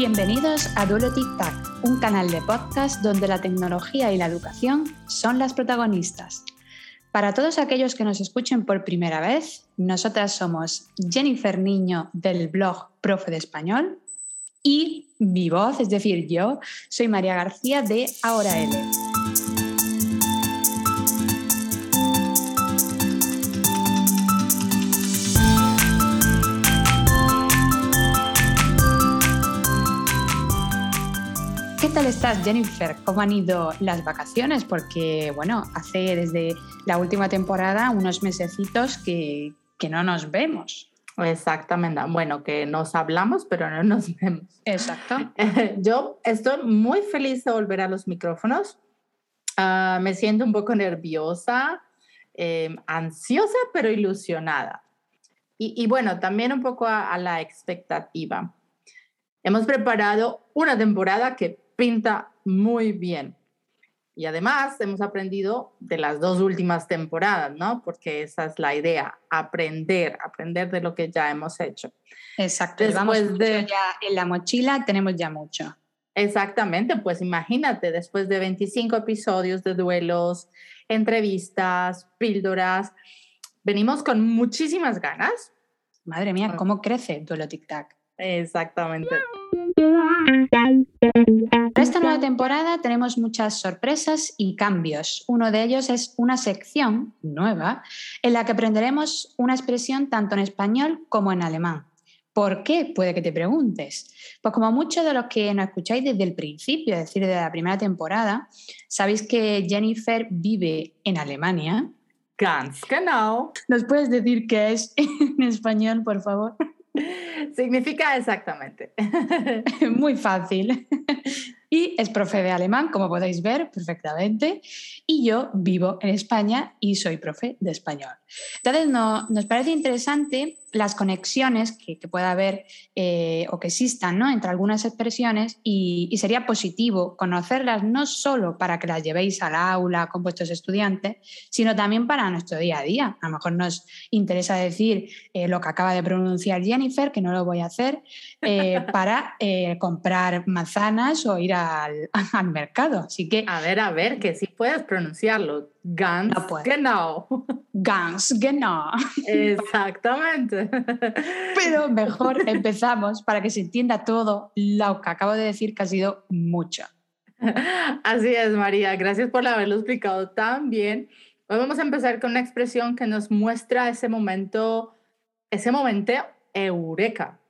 Bienvenidos a Duelo Tic Tac, un canal de podcast donde la tecnología y la educación son las protagonistas. Para todos aquellos que nos escuchen por primera vez, nosotras somos Jennifer Niño del blog Profe de Español y mi voz, es decir, yo, soy María García de Ahora L. tal estás, Jennifer? ¿Cómo han ido las vacaciones? Porque, bueno, hace desde la última temporada unos mesecitos que, que no nos vemos. Exactamente. Bueno, que nos hablamos, pero no nos vemos. Exacto. Yo estoy muy feliz de volver a los micrófonos. Uh, me siento un poco nerviosa, eh, ansiosa, pero ilusionada. Y, y, bueno, también un poco a, a la expectativa. Hemos preparado una temporada que pinta muy bien. Y además hemos aprendido de las dos últimas temporadas, ¿no? Porque esa es la idea, aprender, aprender de lo que ya hemos hecho. Exacto, después de ya en la mochila tenemos ya mucho. Exactamente, pues imagínate, después de 25 episodios de duelos, entrevistas, píldoras, venimos con muchísimas ganas. Madre mía, ¿cómo crece Duelo Tic Tac? Exactamente. Para esta nueva temporada tenemos muchas sorpresas y cambios. Uno de ellos es una sección nueva en la que aprenderemos una expresión tanto en español como en alemán. ¿Por qué? Puede que te preguntes. Pues como muchos de los que nos escucháis desde el principio, es decir, desde la primera temporada, sabéis que Jennifer vive en Alemania. Ganz genau. ¿Nos puedes decir qué es en español, por favor? Significa exactamente. Muy fácil. Y es profe de alemán, como podéis ver perfectamente. Y yo vivo en España y soy profe de español. Entonces, no, nos parece interesante las conexiones que, que pueda haber eh, o que existan ¿no? entre algunas expresiones y, y, sería positivo conocerlas no solo para que las llevéis al aula con vuestros estudiantes, sino también para nuestro día a día. A lo mejor nos interesa decir eh, lo que acaba de pronunciar Jennifer, que no lo voy a hacer, eh, para comprar manzanas o ir al, al, mercado. Así que... A ver, a ver, que sí puedes pronunciarlo. Ganz No genau. Ganz genau. Exactamente. Pero mejor empezamos para que se entienda todo lo que acabo de decir, que ha sido mucho. Así es, María. Gracias por haberlo explicado tan bien. Hoy vamos a empezar con una expresión que nos muestra ese momento, ese momento eureka.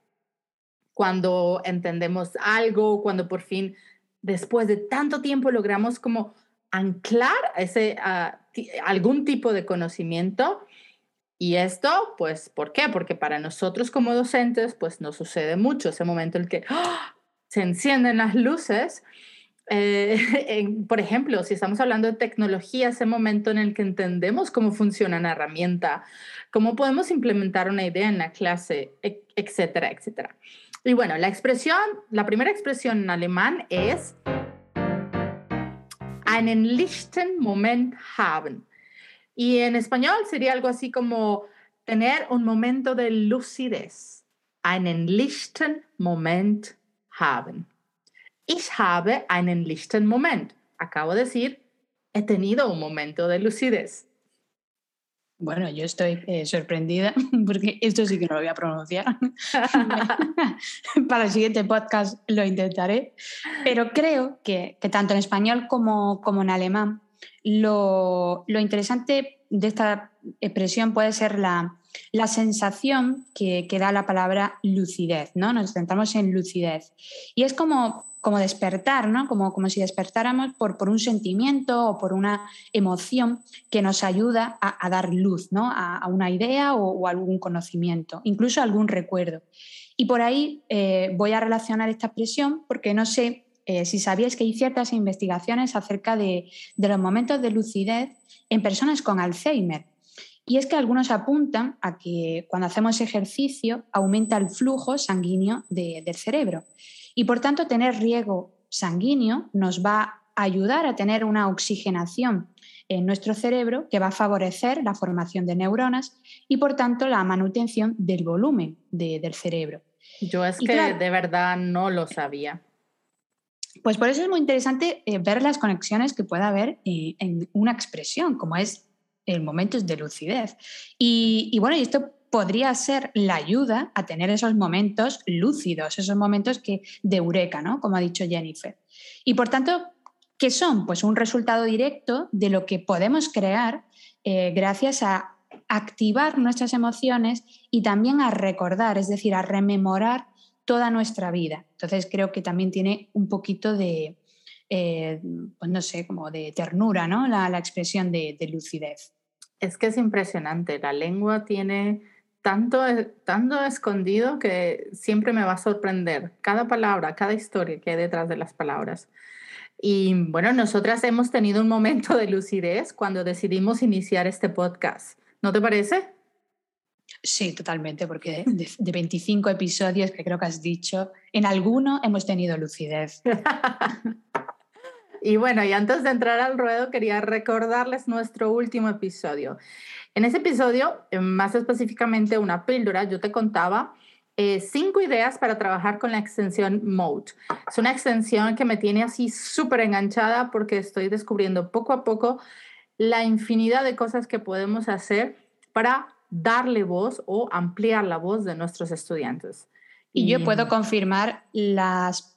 Cuando entendemos algo, cuando por fin, después de tanto tiempo, logramos como anclar ese, algún tipo de conocimiento. Y esto, pues, ¿por qué? Porque para nosotros como docentes, pues nos sucede mucho ese momento en el que ¡oh! se encienden las luces. Eh, por ejemplo, si estamos hablando de tecnología, ese momento en el que entendemos cómo funciona una herramienta, cómo podemos implementar una idea en la clase, etcétera, etcétera. Y bueno, la expresión, la primera expresión en alemán es einen lichten Moment haben. Y en español sería algo así como tener un momento de lucidez. Einen lichten Moment haben. Ich habe einen lichten Moment. Acabo de decir, he tenido un momento de lucidez. Bueno, yo estoy eh, sorprendida porque esto sí que no lo voy a pronunciar. Para el siguiente podcast lo intentaré. Pero creo que, que tanto en español como, como en alemán, lo, lo, interesante de esta expresión puede ser la, la sensación que, que, da la palabra lucidez, ¿no? Nos centramos en lucidez. Y es como, como despertar, ¿no? Como, como si despertáramos por, por, un sentimiento o por una emoción que nos ayuda a, dar luz, ¿no? A, a una idea o, o, algún conocimiento, incluso algún recuerdo. Y por ahí eh, voy a relacionar esta expresión porque no sé eh, si sabíais que hay ciertas investigaciones acerca de, de, los momentos de lucidez en personas con Alzheimer. Y es que algunos apuntan a que cuando hacemos ejercicio aumenta el flujo sanguíneo de, del cerebro. Y por tanto, tener riego sanguíneo nos va a ayudar a tener una oxigenación en nuestro cerebro que va a favorecer la formación de neuronas y por tanto la manutención del volumen de, del cerebro. Yo es que de verdad no lo sabía. Pues por eso es muy interesante eh, ver las conexiones que pueda haber eh, en una expresión, como es el momentos de lucidez. Y, y bueno, y esto podría ser la ayuda a tener esos momentos lúcidos, esos momentos que, de eureka, ¿no? Como ha dicho Jennifer. Y por tanto, ¿qué son? Pues un resultado directo de lo que podemos crear eh, gracias a activar nuestras emociones y también a recordar, es decir, a rememorar toda nuestra vida. Entonces creo que también tiene un poquito de, eh, pues no sé, como de ternura, ¿no? La, expresión de, de lucidez. Es que es impresionante, la lengua tiene tanto, tanto escondido que siempre me va a sorprender cada palabra, cada historia que hay detrás de las palabras. Y bueno, nosotras hemos tenido un momento de lucidez cuando decidimos iniciar este podcast. ¿No te parece? Sí, totalmente, porque de, de 25 episodios que creo que has dicho, en alguno hemos tenido lucidez. y bueno, y antes de entrar al ruedo, quería recordarles nuestro último episodio. En ese episodio, eh, más específicamente una píldora, yo te contaba eh, cinco ideas para trabajar con la extensión Mode. Es una extensión que me tiene así súper enganchada porque estoy descubriendo poco a poco la infinidad de cosas que podemos hacer para darle voz o ampliar la voz de nuestros estudiantes. Y, y yo puedo confirmar las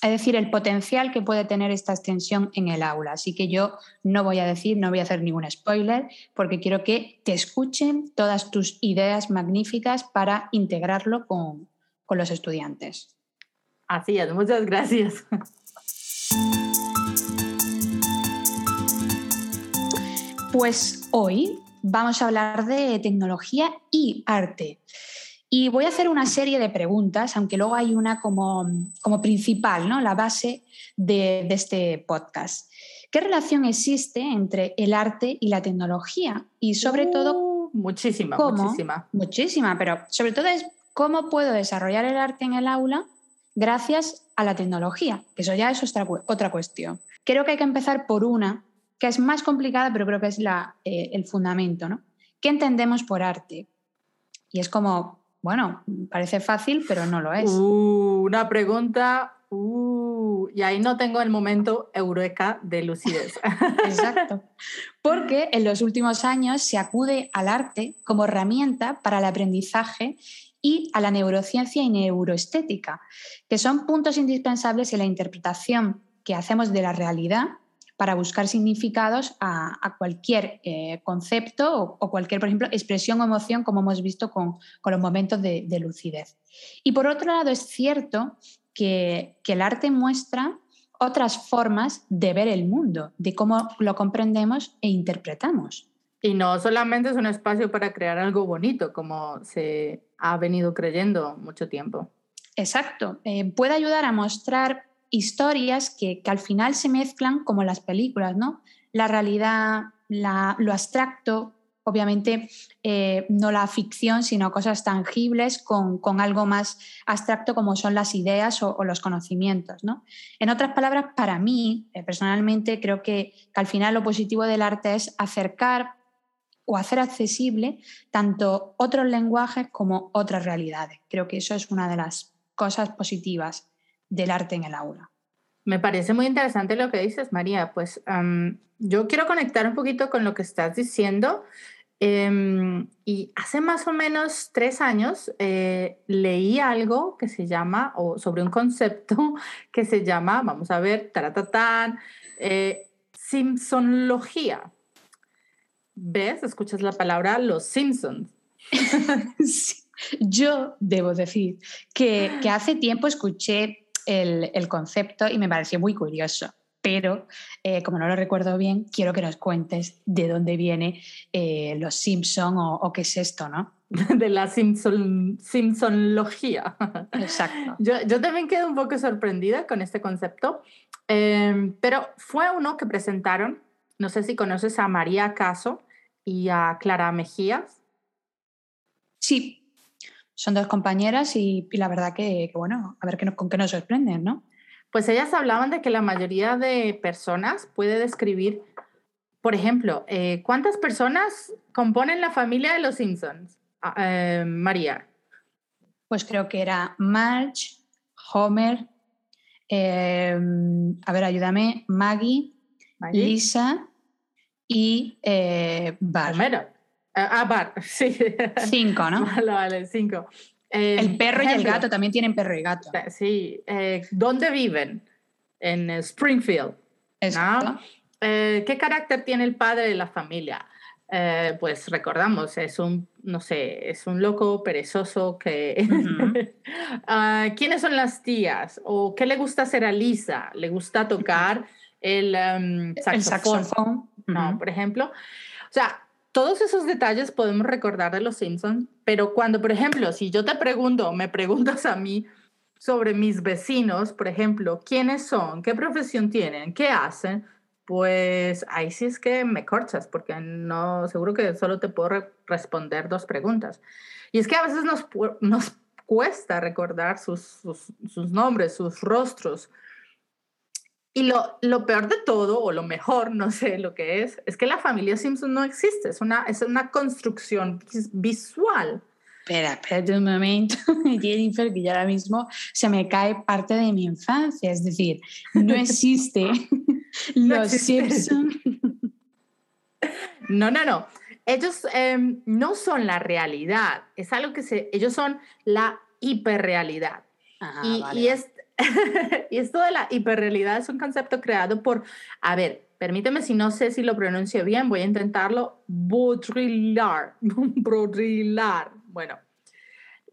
es decir, el potencial que puede tener esta extensión en el aula. Así que yo no voy a decir, no voy a hacer ningún spoiler, porque quiero que te escuchen todas tus ideas magníficas para integrarlo con, con los estudiantes. Así es, muchas gracias. Pues hoy vamos a hablar de tecnología y arte. Y voy a hacer una serie de preguntas, aunque luego hay una como, como principal, ¿no? la base de, este podcast. ¿Qué relación existe entre el arte y la tecnología? Y sobre todo... Uh, muchísima, muchísima. Muchísima, pero sobre todo es cómo puedo desarrollar el arte en el aula gracias a la tecnología, que eso ya es otra, otra cuestión. Creo que hay que empezar por una, que es más complicada, pero creo que es la, eh, el fundamento. ¿no? ¿Qué entendemos por arte? Y es como bueno, parece fácil, pero no lo es. Uh, una pregunta, uh, y ahí no tengo el momento eureka de lucidez. Exacto. Porque en los últimos años se acude al arte como herramienta para el aprendizaje y a la neurociencia y neuroestética, que son puntos indispensables en la interpretación que hacemos de la realidad para buscar significados a, cualquier eh, concepto o, cualquier, por ejemplo, expresión o emoción, como hemos visto con, los momentos de, lucidez. Y por otro lado, es cierto que, el arte muestra otras formas de ver el mundo, de cómo lo comprendemos e interpretamos. Y no solamente es un espacio para crear algo bonito, como se ha venido creyendo mucho tiempo. Exacto. Eh, puede ayudar a mostrar historias que, al final se mezclan como las películas, ¿no? La realidad, lo abstracto, obviamente eh, no la ficción, sino cosas tangibles con, algo más abstracto como son las ideas o, los conocimientos. ¿no? En otras palabras, para mí, eh, personalmente, creo que, que, al final lo positivo del arte es acercar o hacer accesible tanto otros lenguajes como otras realidades. Creo que eso es una de las cosas positivas del arte en el aula. Me parece muy interesante lo que dices, María. Pues yo quiero conectar un poquito con lo que estás diciendo. Em, y hace más o menos tres años eh, leí algo que se llama, o sobre un concepto que se llama, vamos a ver, taratatán, eh, Simpsonlogía. ¿Ves? Escuchas la palabra los Simpsons. Yo debo decir que, que hace tiempo escuché el, concepto y me pareció muy curioso pero eh, como no lo recuerdo bien, quiero que nos cuentes de dónde viene eh, los Simpson o, qué es esto, ¿no? De la Simpson, Simpsonlogía. Exacto. Yo, yo, también quedé un poco sorprendida con este concepto, em, pero fue uno que presentaron, no sé si conoces a María Caso y a Clara Mejías. Sí, son dos compañeras y, la verdad que, bueno, a ver qué con qué nos sorprenden, ¿no? Pues ellas hablaban de que la mayoría de personas puede describir, por ejemplo, eh, ¿cuántas personas componen la familia de los Simpsons? Ah, eh, María. Pues creo que era Marge, Homer, em, a ver, ayúdame, Maggie, Lisa y eh, Bar. Ah, Bar, sí. Cinco, ¿no? Vale, vale, cinco. el em, perro y el gato también tienen perro y gato. Sí. Eh, ¿Dónde viven? En Springfield. Exacto. Eh, ¿Qué carácter tiene el padre de la familia? Eh, pues recordamos, es un, no sé, es un loco perezoso que... Ah, ¿Quiénes son las tías? ¿O qué le gusta hacer a Lisa? ¿Le gusta tocar el, um, saxofón? No, por ejemplo. O sea, todos esos detalles podemos recordar de los Simpsons, pero cuando, por ejemplo, si yo te pregunto, me preguntas a mí sobre mis vecinos, por ejemplo, quiénes son, qué profesión tienen, qué hacen, pues ahí sí es que me corchas, porque no, seguro que solo te puedo responder dos preguntas. Y es que a veces nos, nos cuesta recordar sus, sus, nombres, sus rostros. Y lo, lo, peor de todo, o lo mejor, no sé lo que es, es que la familia Simpson no existe, es una, es una construcción visual. Espera, espérate un momento, Jennifer, que ya ahora mismo se me cae parte de mi infancia, es decir, no existe Los Simpsons. No, no, no. Ellos em, no son la realidad, es algo que se, ellos son la hiperrealidad. y, y, es, y esto de la hiperrealidad es un concepto creado por, a ver, permíteme si no sé si lo pronuncio bien, voy a intentarlo, Baudrillard, Baudrillard. Bueno,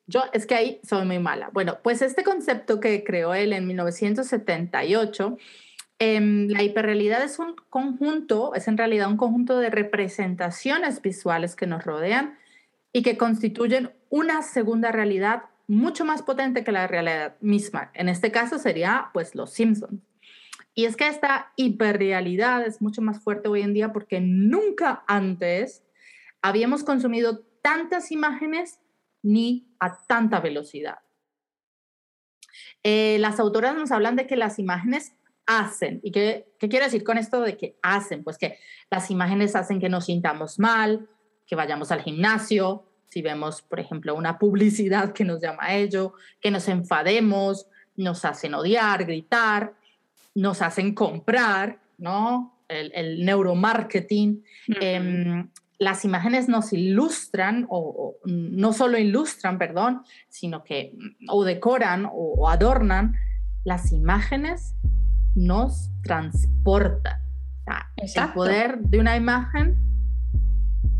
yo es que ahí soy muy mala. Bueno, pues este concepto que creó él en 1978 Em, la hiperrealidad es un conjunto, es en realidad un conjunto de representaciones visuales que nos rodean y que constituyen una segunda realidad mucho más potente que la realidad misma. En este caso sería pues los Simpsons. Y es que esta hiperrealidad es mucho más fuerte hoy en día porque nunca antes habíamos consumido tantas imágenes ni a tanta velocidad. Eh, las autoras nos hablan de que las imágenes hacen. ¿Y qué, qué quiero decir con esto de que hacen? Pues que las imágenes hacen que nos sintamos mal, que vayamos al gimnasio, si vemos, por ejemplo, una publicidad que nos llama a ello, que nos enfademos, nos hacen odiar, gritar, nos hacen comprar, ¿no? El, neuromarketing. Em, las imágenes nos ilustran, o, no solo ilustran, perdón, sino que o decoran o adornan las imágenes nos transporta. el poder de una imagen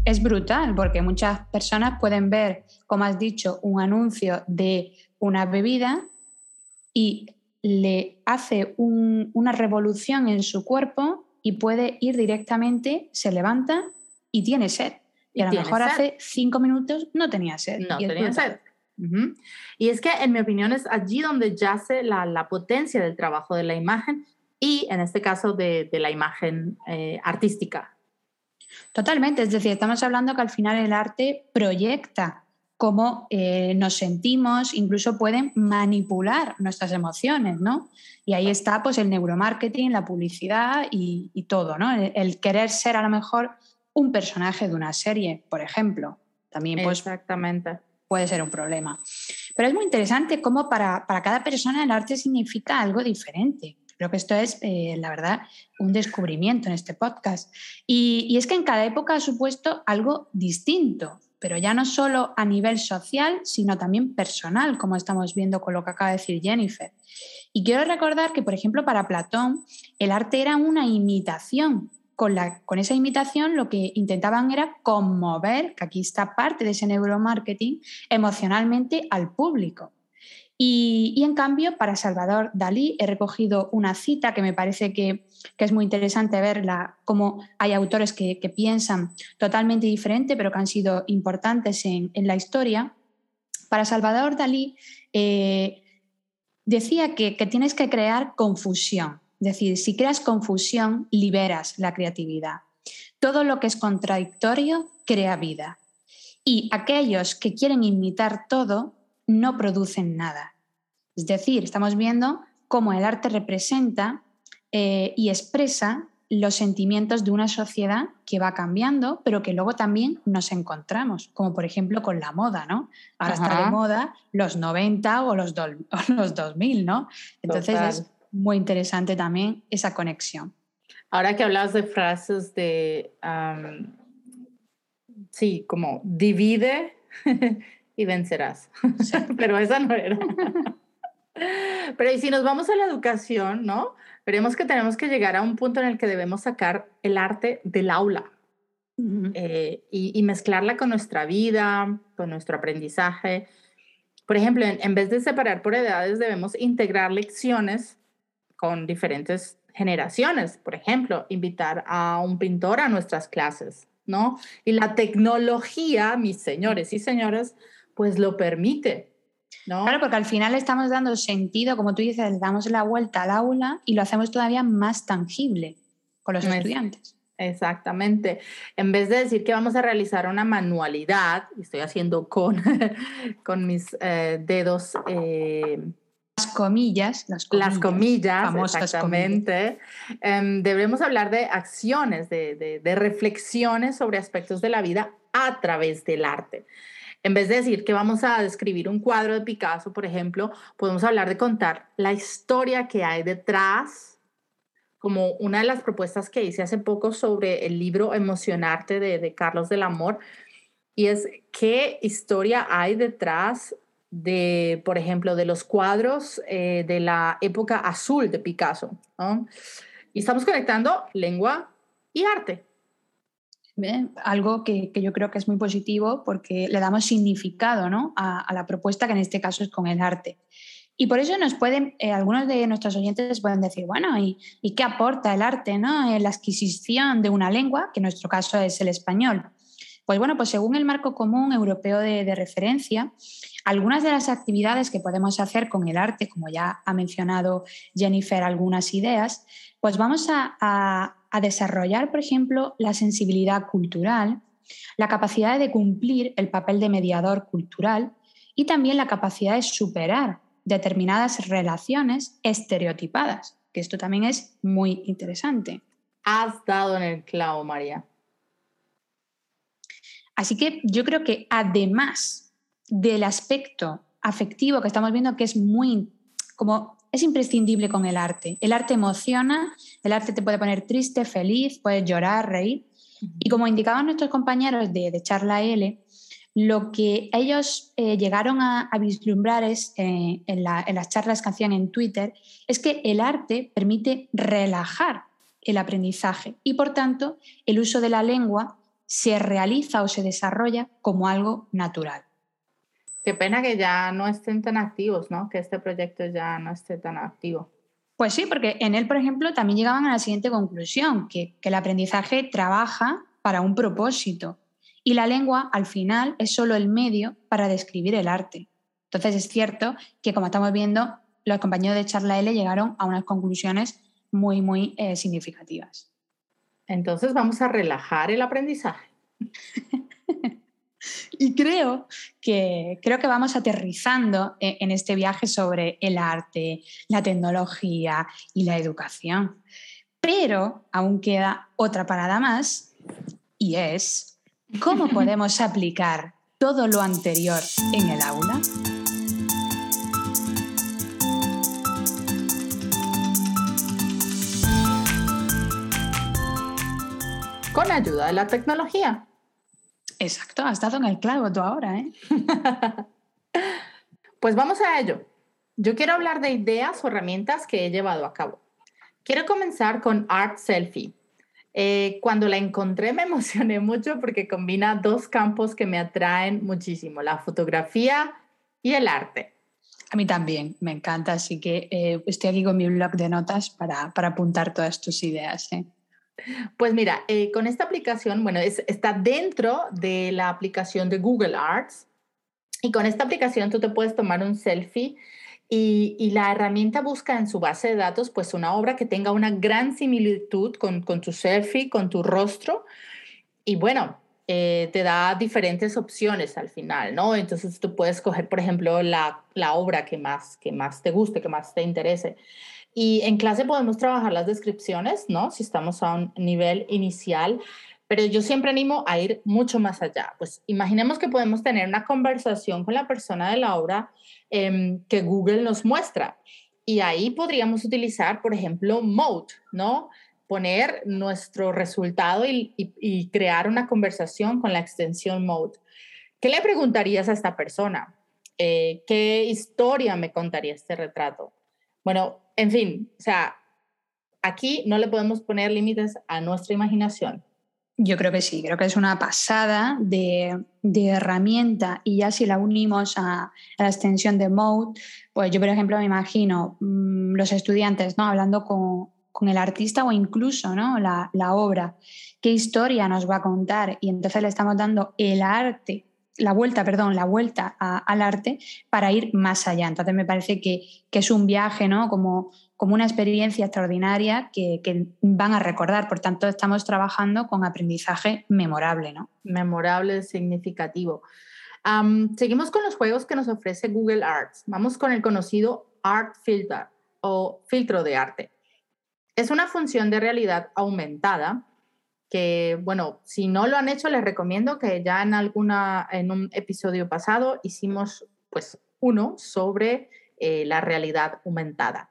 es brutal porque muchas personas pueden ver, como has dicho, un anuncio de una bebida y le hace una revolución en su cuerpo y puede ir directamente, se levanta y tiene sed. Y, a lo mejor hace cinco minutos no tenía sed. No tenía sed. Y es que, en mi opinión, es allí donde yace la, la potencia del trabajo de la imagen y, en este caso, de, de la imagen eh, artística. Totalmente, es decir, estamos hablando que al final el arte proyecta cómo eh, nos sentimos, incluso pueden manipular nuestras emociones, ¿no? Y ahí está pues el neuromarketing, la publicidad y, y todo, ¿no? El, el, querer ser a lo mejor un personaje de una serie, por ejemplo, también pues, Exactamente puede ser un problema. Pero es muy interesante cómo para, para cada persona el arte significa algo diferente. Creo que esto es, eh, la verdad, un descubrimiento en este podcast. Y, y, es que en cada época ha supuesto algo distinto, pero ya no solo a nivel social, sino también personal, como estamos viendo con lo que acaba de decir Jennifer. Y quiero recordar que, por ejemplo, para Platón, el arte era una imitación con, la, con esa imitación lo que intentaban era conmover, que aquí está parte de ese neuromarketing, emocionalmente al público. Y, en cambio, para Salvador Dalí he recogido una cita que me parece que, es muy interesante verla, cómo hay autores que, piensan totalmente diferente, pero que han sido importantes en, la historia. Para Salvador Dalí eh, decía que, que tienes que crear confusión, es decir, si creas confusión, liberas la creatividad. Todo lo que es contradictorio crea vida. Y aquellos que quieren imitar todo no producen nada. Es decir, estamos viendo cómo el arte representa eh, y expresa los sentimientos de una sociedad que va cambiando, pero que luego también nos encontramos, como por ejemplo con la moda, ¿no? Ahora está de moda los 90 o los, los 2000, ¿no? Entonces es muy interesante también esa conexión. Ahora que hablas de frases de, sí, como divide y vencerás, pero esa no era. pero y si nos vamos a la educación, ¿no? veremos que tenemos que llegar a un punto en el que debemos sacar el arte del aula eh, y, mezclarla con nuestra vida, con nuestro aprendizaje. Por ejemplo, en, vez de separar por edades, debemos integrar lecciones con diferentes generaciones. Por ejemplo, invitar a un pintor a nuestras clases, ¿no? Y la tecnología, mis señores y señoras, pues lo permite. Claro, porque al final estamos dando sentido, como tú dices, damos la vuelta al aula y lo hacemos todavía más tangible con los estudiantes. Exactamente. En vez de decir que vamos a realizar una manualidad, y estoy haciendo con, con mis eh, dedos. Eh, las comillas, las comillas, las comillas exactamente. Em, debemos hablar de acciones, de, de reflexiones sobre aspectos de la vida a través del arte. En vez de decir que vamos a describir un cuadro de Picasso, por ejemplo, podemos hablar de contar la historia que hay detrás, como una de las propuestas que hice hace poco sobre el libro Emocionarte de, Carlos del Amor, y es qué historia hay detrás de, por ejemplo, de los cuadros eh, de la época azul de Picasso. Y estamos conectando lengua y arte. Algo que, yo creo que es muy positivo porque le damos significado ¿no? a, la propuesta, que en este caso es con el arte. Y por eso nos pueden, eh, algunos de nuestros oyentes pueden decir, bueno, ¿y, qué aporta el arte ¿no? en la adquisición de una lengua, que en nuestro caso es el español? Pues bueno, pues según el marco común europeo de, referencia, algunas de las actividades que podemos hacer con el arte, como ya ha mencionado Jennifer algunas ideas, pues vamos a desarrollar, por ejemplo, la sensibilidad cultural, la capacidad de cumplir el papel de mediador cultural y también la capacidad de superar determinadas relaciones estereotipadas, que esto también es muy interesante. Has dado en el clavo, María. Así que yo creo que además del aspecto afectivo que estamos viendo que es muy como es imprescindible con el arte. El arte emociona, el arte te puede poner triste, feliz, puedes llorar, reír. Y como indicaban nuestros compañeros de, Charla L, lo que ellos eh, llegaron a, vislumbrar es, eh, en, las charlas que hacían en Twitter es que el arte permite relajar el aprendizaje y por tanto el uso de la lengua se realiza o se desarrolla como algo natural. Qué pena que ya no estén tan activos, ¿no? Que este proyecto ya no esté tan activo. Pues sí, porque en él, por ejemplo, también llegaban a la siguiente conclusión, que, el aprendizaje trabaja para un propósito y la lengua, al final, es solo el medio para describir el arte. Entonces es cierto que, como estamos viendo, los compañeros de Charla L llegaron a unas conclusiones muy, muy eh, significativas. Entonces vamos a relajar el aprendizaje. Y creo que, creo que vamos aterrizando e, en este viaje sobre el arte, la tecnología y la educación. Pero aún queda otra parada más y es cómo podemos aplicar todo lo anterior en el aula. Con ayuda de la tecnología. Exacto, has estado en el clavo tú ahora, ¿eh? pues vamos a ello. Yo quiero hablar de ideas o herramientas que he llevado a cabo. Quiero comenzar con Art Selfie. Eh, cuando la encontré me emocioné mucho porque combina dos campos que me atraen muchísimo, la fotografía y el arte. A mí también, me encanta, así que eh, estoy aquí con mi blog de notas para, para apuntar todas tus ideas. ¿eh? Pues mira, eh, con esta aplicación, bueno, está dentro de la aplicación de Google Arts y con esta aplicación tú te puedes tomar un selfie y, la herramienta busca en su base de datos pues una obra que tenga una gran similitud con, tu selfie, con tu rostro y bueno, eh, te da diferentes opciones al final, ¿no? Entonces tú puedes coger, por ejemplo, la, obra que más, que más te guste, que más te interese. Y en clase podemos trabajar las descripciones, ¿no? Si estamos a un nivel inicial, pero yo siempre animo a ir mucho más allá. Pues imaginemos que podemos tener una conversación con la persona de la obra em, que Google nos muestra. Y ahí podríamos utilizar, por ejemplo, Mode, ¿no? Poner nuestro resultado y, crear una conversación con la extensión Mode. ¿Qué le preguntarías a esta persona? Eh, ¿Qué historia me contaría este retrato? Bueno, en fin, o sea, aquí no le podemos poner límites a nuestra imaginación. Yo creo que sí, creo que es una pasada de, herramienta y ya si la unimos a, la extensión de Mode, pues yo por ejemplo me imagino mm, los estudiantes ¿no? hablando con, el artista o incluso ¿no? la, obra, qué historia nos va a contar y entonces le estamos dando el arte la vuelta, perdón, la vuelta al arte para ir más allá. Entonces me parece que, que es un viaje, ¿no? Como, como una experiencia extraordinaria que, van a recordar. Por tanto, estamos trabajando con aprendizaje memorable, ¿no? Memorable, significativo. seguimos con los juegos que nos ofrece Google Arts. Vamos con el conocido Art Filter o filtro de arte. Es una función de realidad aumentada bueno, si no lo han hecho, les recomiendo que ya en, alguna, en un episodio pasado hicimos pues uno sobre eh, la realidad aumentada.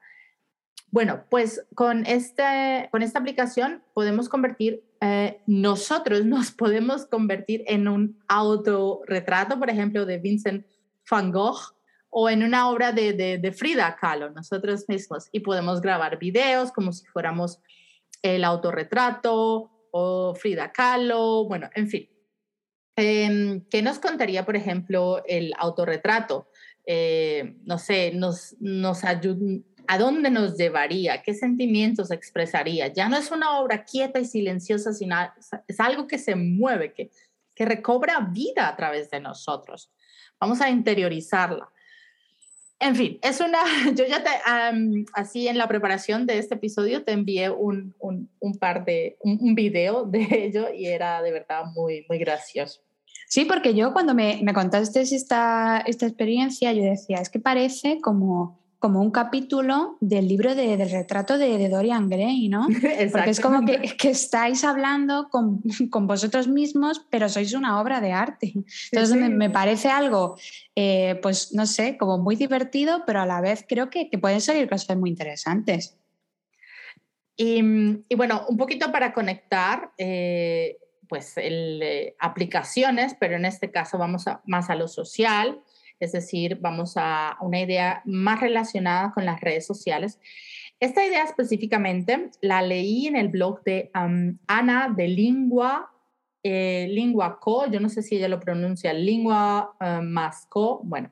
Bueno, pues con, este, con esta aplicación podemos convertir, eh, nosotros nos podemos convertir en un autorretrato, por ejemplo, de Vincent van Gogh o en una obra de, Frida Kahlo, nosotros mismos, y podemos grabar videos como si fuéramos el autorretrato o Frida Kahlo, bueno, en fin. Em, ¿Qué nos contaría, por ejemplo, el autorretrato? Eh, no sé, nos, nos ¿A dónde nos llevaría? ¿Qué sentimientos expresaría? Ya no es una obra quieta y silenciosa, sino es algo que se mueve, que, que recobra vida a través de nosotros. Vamos a interiorizarla. En fin, es una, yo ya te, así en la preparación de este episodio te envié un, un, par de, un, un, video de ello y era de verdad muy, muy gracioso. Sí, porque yo cuando me, me contaste esta, esta experiencia, yo decía, es que parece como como un capítulo del libro de, del retrato de, Dorian Gray, ¿no? Porque es como que, que estáis hablando con, con, vosotros mismos, pero sois una obra de arte. Entonces Me, me, parece algo, eh, pues no sé, como muy divertido, pero a la vez creo que, que pueden salir cosas muy interesantes. Y, y bueno, un poquito para conectar, eh, pues el, eh, aplicaciones, pero en este caso vamos a, más a lo social es decir, vamos a una idea más relacionada con las redes sociales. Esta idea específicamente la leí en el blog de Ana de Lingua, eh, Lingua Co, yo no sé si ella lo pronuncia, Lingua uh, más Co, bueno.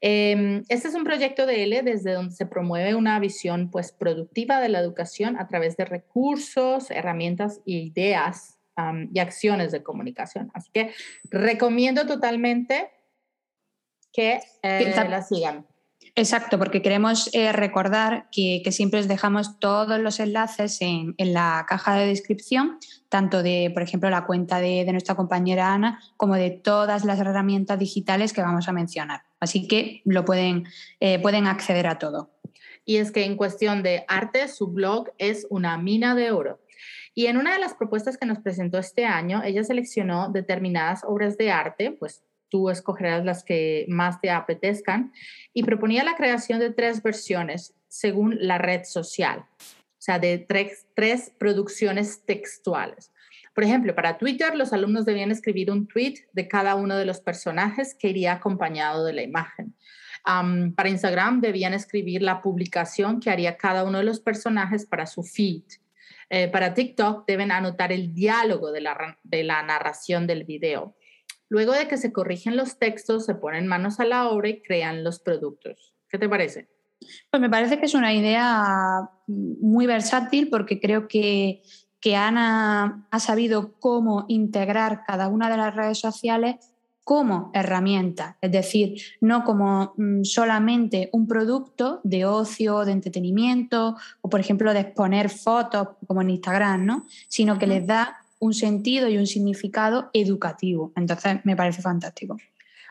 Em, este es un proyecto de L desde donde se promueve una visión pues, productiva de la educación a través de recursos, herramientas e ideas y acciones de comunicación. Así que recomiendo totalmente que eh, la sigan. Exacto, porque queremos eh, recordar que, siempre os dejamos todos los enlaces en, la caja de descripción, tanto de, por ejemplo, la cuenta de, nuestra compañera Ana, como de todas las herramientas digitales que vamos a mencionar. Así que lo pueden, eh, pueden acceder a todo. Y es que en cuestión de arte, su blog es una mina de oro. Y en una de las propuestas que nos presentó este año, ella seleccionó determinadas obras de arte, pues tú escogerás las que más te apetezcan, y proponía la creación de tres versiones según la red social, o sea, de tres, tres producciones textuales. Por ejemplo, para Twitter los alumnos debían escribir un tweet de cada uno de los personajes que iría acompañado de la imagen. para Instagram debían escribir la publicación que haría cada uno de los personajes para su feed. Eh, para TikTok deben anotar el diálogo de la, de la narración del video. Luego de que se corrigen los textos, se ponen manos a la obra y crean los productos. ¿Qué te parece? Pues me parece que es una idea muy versátil porque creo que, que Ana ha sabido cómo integrar cada una de las redes sociales como herramienta, es decir, no como mm, solamente un producto de ocio, de entretenimiento o, por ejemplo, de exponer fotos como en Instagram, ¿no? sino que les da un sentido y un significado educativo. Entonces, me parece fantástico.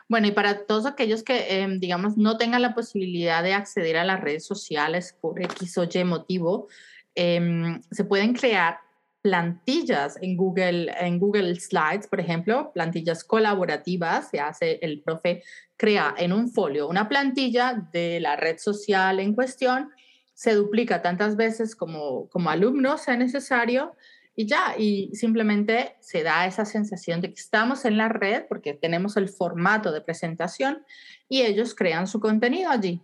Bueno, y para todos aquellos que, em, digamos, no tengan la posibilidad de acceder a las redes sociales por X o Y motivo, em, se pueden crear plantillas en Google, en Google Slides, por ejemplo, plantillas colaborativas, se hace, el profe crea en un folio una plantilla de la red social en cuestión, se duplica tantas veces como, como alumno sea necesario y ya, y simplemente se da esa sensación de que estamos en la red porque tenemos el formato de presentación y ellos crean su contenido allí.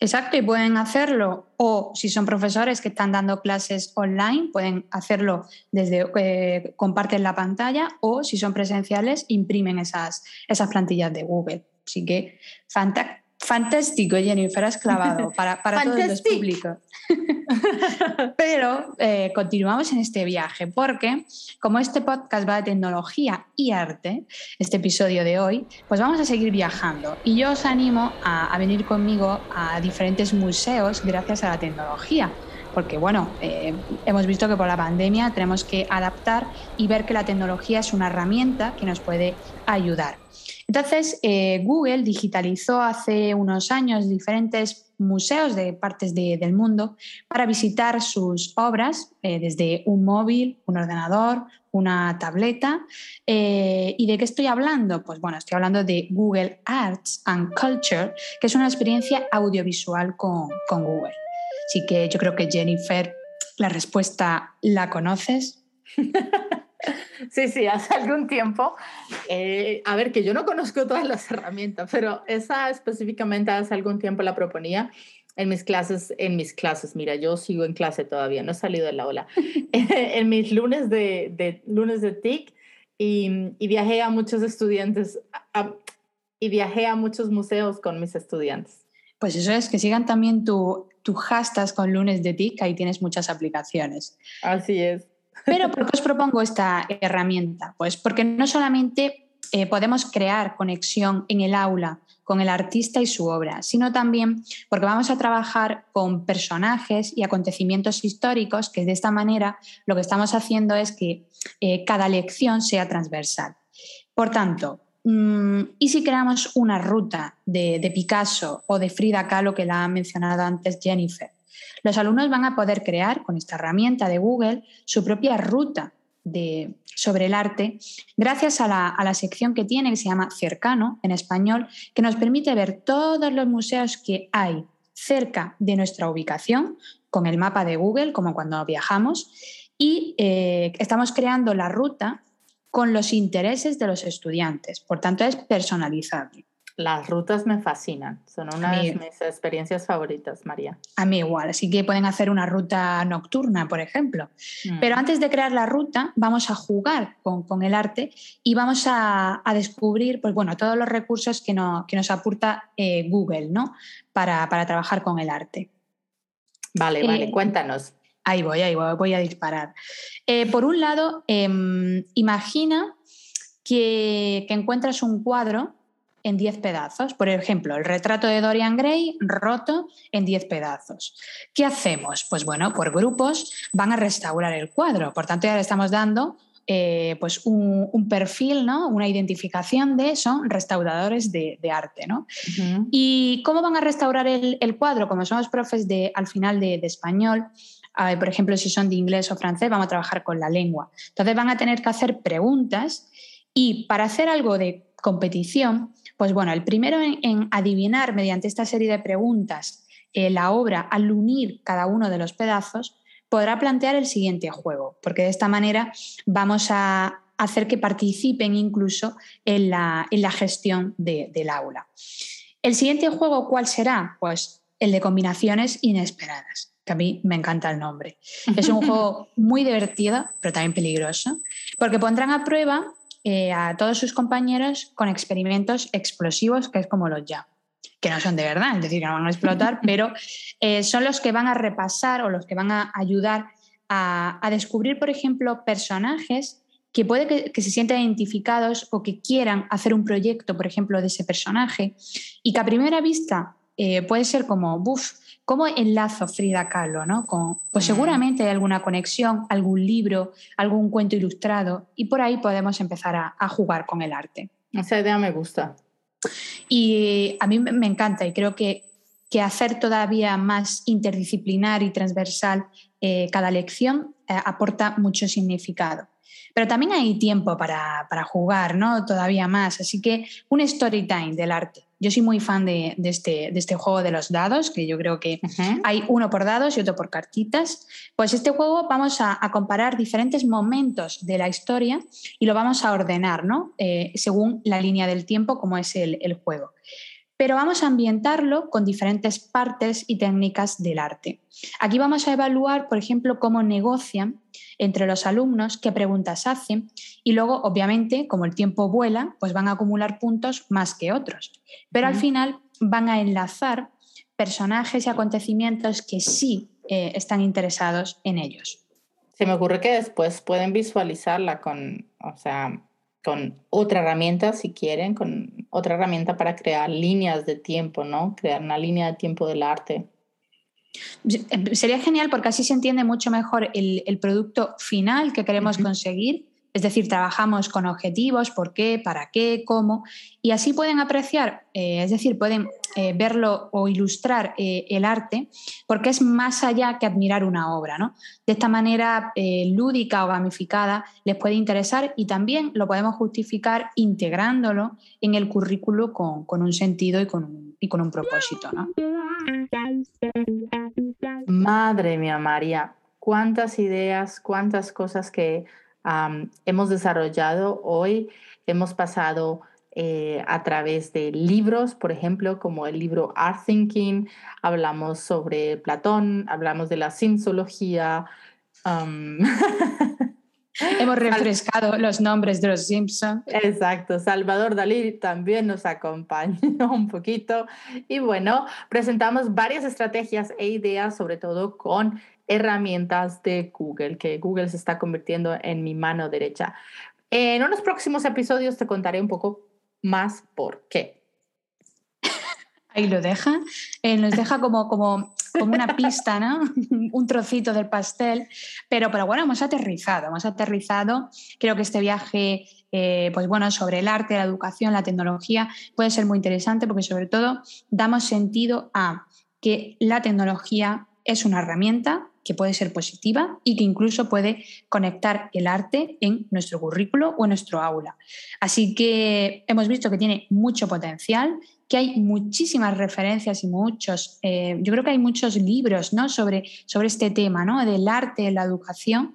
Exacto, y pueden hacerlo, o si son profesores que están dando clases online, pueden hacerlo desde eh, comparten la pantalla, o si son presenciales, imprimen esas, esas plantillas de Google. Así que fantástico Fantástico, Jennifer, has clavado para, para todos los públicos. Pero eh, continuamos en este viaje porque como este podcast va de tecnología y arte, este episodio de hoy, pues vamos a seguir viajando. Y yo os animo a, venir conmigo a diferentes museos gracias a la tecnología porque bueno, eh, hemos visto que por la pandemia tenemos que adaptar y ver que la tecnología es una herramienta que nos puede ayudar. Entonces, eh, Google digitalizó hace unos años diferentes museos de partes del mundo para visitar sus obras eh, desde un móvil, un ordenador, una tableta. Eh, ¿Y de qué estoy hablando? Pues bueno, estoy hablando de Google Arts and Culture, que es una experiencia audiovisual con, con Google. Así que yo creo que Jennifer, la respuesta la conoces. Sí, sí, hace algún tiempo. Eh, a ver, que yo no conozco todas las herramientas, pero esa específicamente hace algún tiempo la proponía en mis clases, en mis clases, mira, yo sigo en clase todavía, no he salido de la ola, en mis lunes de, de lunes de TIC y, y, viajé a muchos estudiantes y viajé a muchos museos con mis estudiantes. Pues eso es, que sigan también tu, tu hashtag con lunes de TIC, ahí tienes muchas aplicaciones. Así es. Pero ¿por qué os propongo esta herramienta? Pues porque no solamente eh, podemos crear conexión en el aula con el artista y su obra, sino también porque vamos a trabajar con personajes y acontecimientos históricos que de esta manera lo que estamos haciendo es que eh, cada lección sea transversal. Por tanto, mm, ¿y si creamos una ruta de, de Picasso o de Frida Kahlo, que la ha mencionado antes Jennifer? Los alumnos van a poder crear con esta herramienta de Google su propia ruta sobre el arte gracias a la, sección que tiene que se llama Cercano en español, que nos permite ver todos los museos que hay cerca de nuestra ubicación con el mapa de Google, como cuando viajamos, y eh, estamos creando la ruta con los intereses de los estudiantes. Por tanto, es personalizable. Las rutas me fascinan, son una de mis experiencias favoritas, María. A mí igual, así que pueden hacer una ruta nocturna, por ejemplo. Mm. Pero antes de crear la ruta, vamos a jugar con, el arte y vamos a, descubrir pues, bueno, todos los recursos que, que nos aporta eh, Google ¿no? para, trabajar con el arte. Vale, vale, eh, cuéntanos. Ahí voy, ahí voy, voy a disparar. Eh, por un lado, em, imagina que, que encuentras un cuadro en 10 pedazos. Por ejemplo, el retrato de Dorian Gray roto en 10 pedazos. ¿Qué hacemos? Pues bueno, por grupos van a restaurar el cuadro. Por tanto, ya le estamos dando eh, pues un, perfil, ¿no? una identificación de son restauradores de, arte. ¿no? ¿Y cómo van a restaurar el, cuadro? Como somos profes de, al final de, español, por ejemplo, si son de inglés o francés, vamos a trabajar con la lengua. Entonces van a tener que hacer preguntas y para hacer algo de competición, pues bueno, el primero en, adivinar mediante esta serie de preguntas eh, la obra al unir cada uno de los pedazos, podrá plantear el siguiente juego, porque de esta manera vamos a hacer que participen incluso en la, gestión del aula. El siguiente juego, ¿cuál será? Pues el de combinaciones inesperadas, que a mí me encanta el nombre. Es un juego muy divertido, pero también peligroso, porque pondrán a prueba eh, a todos sus compañeros con experimentos explosivos, que es como los ya, que no son de verdad, es decir, que no van a explotar, pero eh, son los que van a repasar o los que van a ayudar a, descubrir, por ejemplo, personajes que puede que, se sientan identificados o que quieran hacer un proyecto, por ejemplo, de ese personaje, y que a primera vista eh, puede ser como, buf, ¿Cómo enlazo Frida Kahlo? ¿no? Con, pues seguramente hay alguna conexión, algún libro, algún cuento ilustrado y por ahí podemos empezar a, jugar con el arte. Esa idea me gusta. Y a mí me encanta y creo que, que hacer todavía más interdisciplinar y transversal eh, cada lección eh, aporta mucho significado. Pero también hay tiempo para, para, jugar, ¿no? Todavía más. Así que un story time del arte. Yo soy muy fan de, de, este, de este, juego de los dados, que yo creo que hay uno por dados y otro por cartitas. Pues este juego vamos a, a comparar diferentes momentos de la historia y lo vamos a ordenar, ¿no? Eh, según la línea del tiempo, como es el, el juego pero vamos a ambientarlo con diferentes partes y técnicas del arte. Aquí vamos a evaluar, por ejemplo, cómo negocian entre los alumnos, qué preguntas hacen y luego, obviamente, como el tiempo vuela, pues van a acumular puntos más que otros. Pero al final van a enlazar personajes y acontecimientos que sí eh, están interesados en ellos. Se me ocurre que después pueden visualizarla con, o sea, con otra herramienta, si quieren, con otra herramienta para crear líneas de tiempo, ¿no? Crear una línea de tiempo del arte. Em, sería genial porque así se entiende mucho mejor el, el producto final que queremos conseguir es decir, trabajamos con objetivos, por qué, para qué, cómo, y así pueden apreciar, eh, es decir, pueden eh, verlo o ilustrar eh, el arte, porque es más allá que admirar una obra. ¿no? De esta manera lúdica o gamificada les puede interesar y también lo podemos justificar integrándolo en el currículo con, un sentido y con un, y con un propósito. ¿no? Madre mía, María, cuántas ideas, cuántas cosas que hemos desarrollado hoy. Hemos pasado eh, a través de libros, por ejemplo, como el libro Art Thinking, hablamos sobre Platón, hablamos de la cienciología. Hemos refrescado los nombres de los Simpsons. Exacto, Salvador Dalí también nos acompañó un poquito. Y bueno, presentamos varias estrategias e ideas, sobre todo con herramientas de Google, que Google se está convirtiendo en mi mano derecha. En unos próximos episodios te contaré un poco más por qué. Ahí lo deja. Eh, nos deja como, como, como una pista, ¿no? un trocito del pastel. Pero, pero bueno, hemos aterrizado, hemos aterrizado. Creo que este viaje, eh, pues bueno, sobre el arte, la educación, la tecnología, puede ser muy interesante porque sobre todo damos sentido a que la tecnología es una herramienta que puede ser positiva y que incluso puede conectar el arte en nuestro currículo o en nuestro aula. Así que hemos visto que tiene mucho potencial, que hay muchísimas referencias y muchos, eh, yo creo que hay muchos libros ¿no? sobre, sobre este tema ¿no? del arte la educación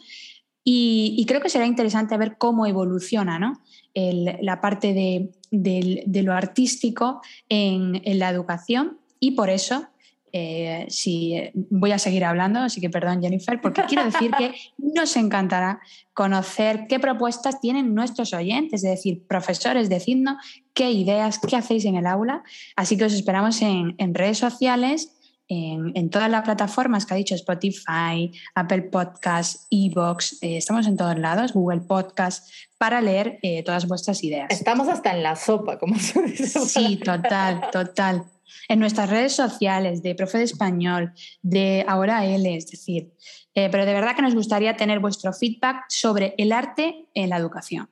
y, creo que será interesante ver cómo evoluciona ¿no? la parte de, lo artístico en la educación y por eso eh, si eh, voy a seguir hablando, así que perdón Jennifer, porque quiero decir que nos encantará conocer qué propuestas tienen nuestros oyentes, es decir, profesores, decidnos qué ideas, qué hacéis en el aula. Así que os esperamos en, redes sociales, en, todas las plataformas que ha dicho Spotify, Apple Podcasts, Evox, eh, estamos en todos lados, Google Podcast, para leer todas vuestras ideas. Estamos hasta en la sopa, como se dice. Sí, total, total en nuestras redes sociales de Profe de Español, de Ahora L, es decir, eh, pero de verdad que nos gustaría tener vuestro feedback sobre el arte en la educación.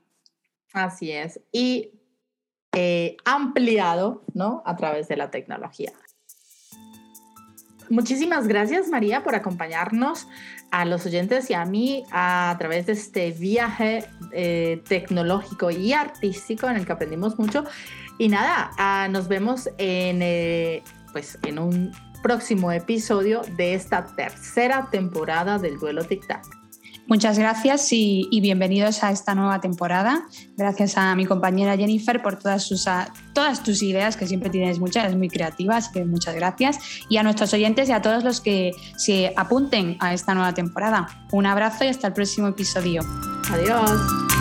Así es, y eh, ampliado ¿no? a través de la tecnología. Muchísimas gracias María por acompañarnos a los oyentes y a mí a través de este viaje eh, tecnológico y artístico en el que aprendimos mucho y nada, ah, nos vemos en, eh, pues, en un próximo episodio de esta tercera temporada del Duelo Tic Tac. Muchas gracias y, bienvenidos a esta nueva temporada. Gracias a mi compañera Jennifer por todas, sus, todas tus ideas, que siempre tienes muchas, es muy creativas, que muchas gracias. Y a nuestros oyentes y a todos los que se apunten a esta nueva temporada. Un abrazo y hasta el próximo episodio. Adiós.